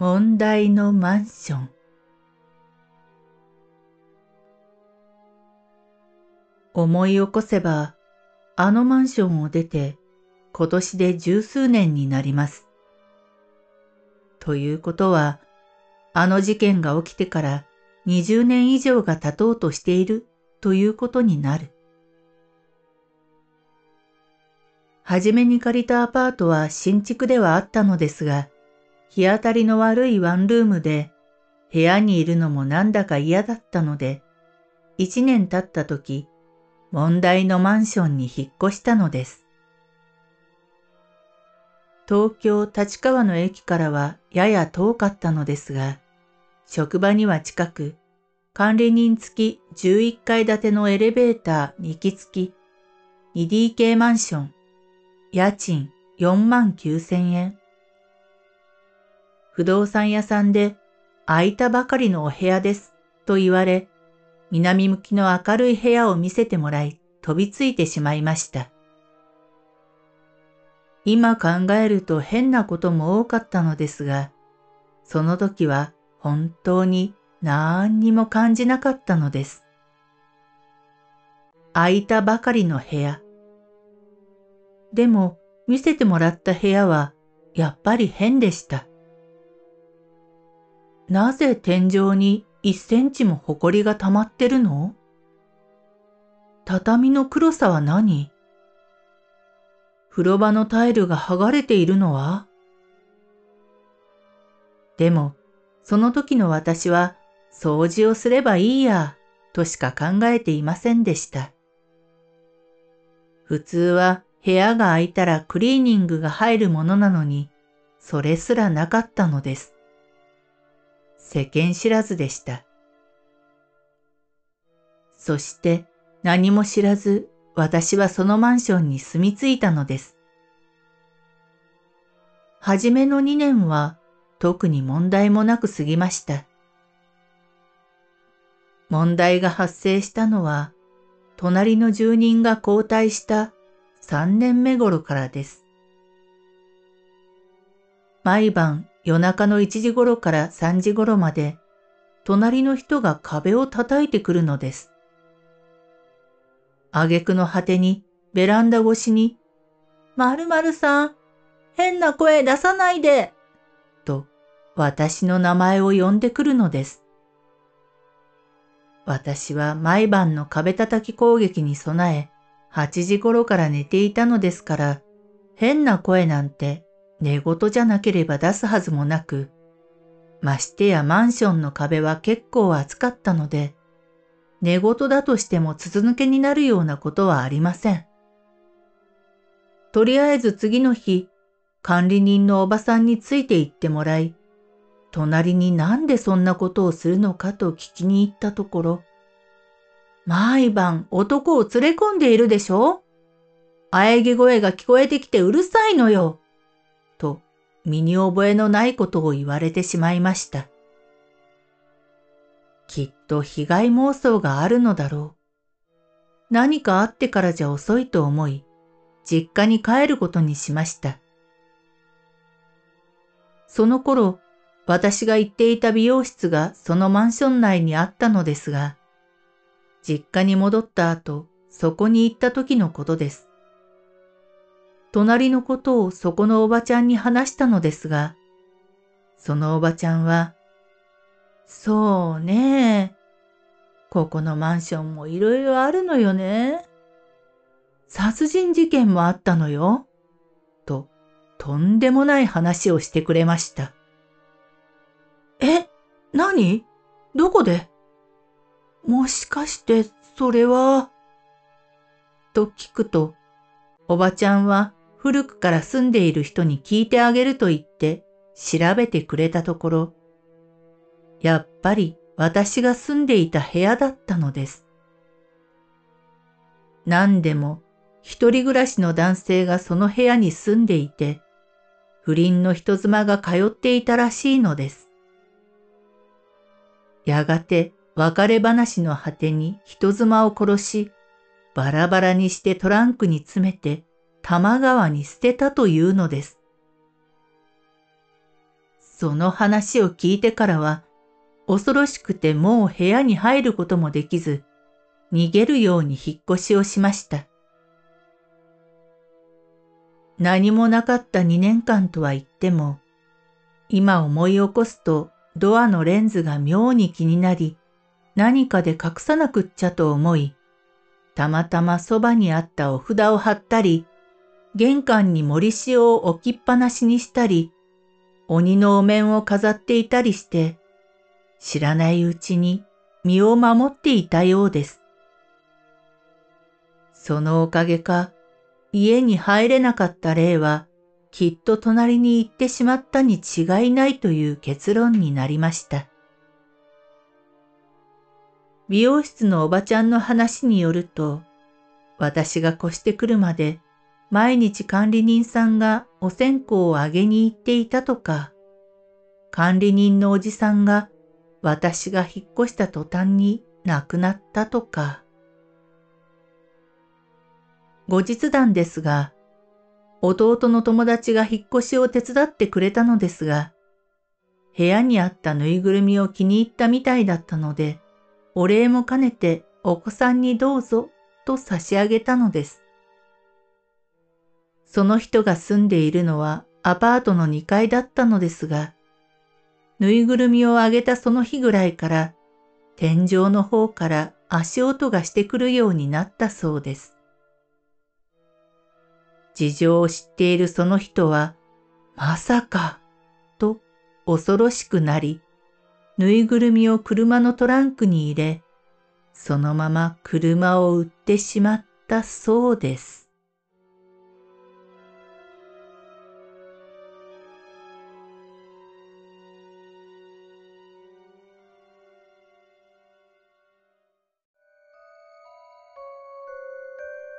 問題のマンション思い起こせば、あのマンションを出て今年で十数年になります。ということは、あの事件が起きてから20年以上が経とうとしているということになる。はじめに借りたアパートは新築ではあったのですが、日当たりの悪いワンルームで部屋にいるのもなんだか嫌だったので、一年経った時、問題のマンションに引っ越したのです。東京立川の駅からはやや遠かったのですが、職場には近く、管理人付き11階建てのエレベーター2機付き 2DK マンション、家賃4万9千円。不動産屋さんで空いたばかりのお部屋ですと言われ、南向きの明るい部屋を見せてもらい飛びついてしまいました。今考えると変なことも多かったのですが、その時は本当に何にも感じなかったのです。空いたばかりの部屋。でも見せてもらった部屋はやっぱり変でした。なぜ天井に一センチも埃が溜まってるの？畳の黒さは何？風呂場のタイルが剥がれているのは？でも、その時の私は掃除をすればいいや、としか考えていませんでした。普通は部屋が空いたらクリーニングが入るものなのに、それすらなかったのです。世間知らずでした。そして何も知らず私はそのマンションに住み着いたのです。はじめの2年は特に問題もなく過ぎました。問題が発生したのは隣の住人が交代した3年目頃からです。毎晩夜中の1時頃から3時頃まで、隣の人が壁を叩いてくるのです。挙句の果てに、ベランダ越しに、〇〇さん、変な声出さないで、と私の名前を呼んでくるのです。私は毎晩の壁叩き攻撃に備え、8時頃から寝ていたのですから、変な声なんて寝言じゃなければ出すはずもなく、ましてやマンションの壁は結構厚かったので、寝言だとしても筒抜けになるようなことはありません。とりあえず次の日、管理人のおばさんについて行ってもらい、隣になんでそんなことをするのかと聞きに行ったところ、毎晩男を連れ込んでいるでしょ？喘ぎ声が聞こえてきてうるさいのよ。と身に覚えのないことを言われてしまいました。きっと被害妄想があるのだろう。何かあってからじゃ遅いと思い、実家に帰ることにしました。その頃、私が行っていた美容室がそのマンション内にあったのですが、実家に戻った後、そこに行った時のことです。隣のことをそこのおばちゃんに話したのですが、そのおばちゃんは、そうねここのマンションもいろいろあるのよね。殺人事件もあったのよ。と、とんでもない話をしてくれました。え、何？どこで？もしかして、それは？と聞くと、おばちゃんは古くから住んでいる人に聞いてあげると言って調べてくれたところ、やっぱり私が住んでいた部屋だったのです。何でも一人暮らしの男性がその部屋に住んでいて、不倫の人妻が通っていたらしいのです。やがて別れ話の果てに人妻を殺し、バラバラにしてトランクに詰めて多摩川に捨てたというのです。その話を聞いてからは、恐ろしくてもう部屋に入ることもできず、逃げるように引っ越しをしました。何もなかった2年間とは言っても、今思い起こすとドアのレンズが妙に気になり、何かで隠さなくっちゃと思い、たまたまそばにあったお札を貼ったり、玄関に森塩を置きっぱなしにしたり、鬼のお面を飾っていたりして、知らないうちに身を守っていたようです。そのおかげか、家に入れなかった霊は、きっと隣に行ってしまったに違いないという結論になりました。美容室のおばちゃんの話によると、私が越してくるまで毎日管理人さんがお線香をあげに行っていたとか、管理人のおじさんが私が引っ越した途端に亡くなったとか。後日談ですが、弟の友達が引っ越しを手伝ってくれたのですが、部屋にあったぬいぐるみを気に入ったみたいだったので、お礼も兼ねてお子さんにどうぞと差し上げたのです。その人が住んでいるのはアパートの2階だったのですが、ぬいぐるみをあげたその日ぐらいから、天井の方から足音がしてくるようになったそうです。事情を知っているその人は、まさか、と恐ろしくなり、ぬいぐるみを車のトランクに入れ、そのまま車を売ってしまったそうです。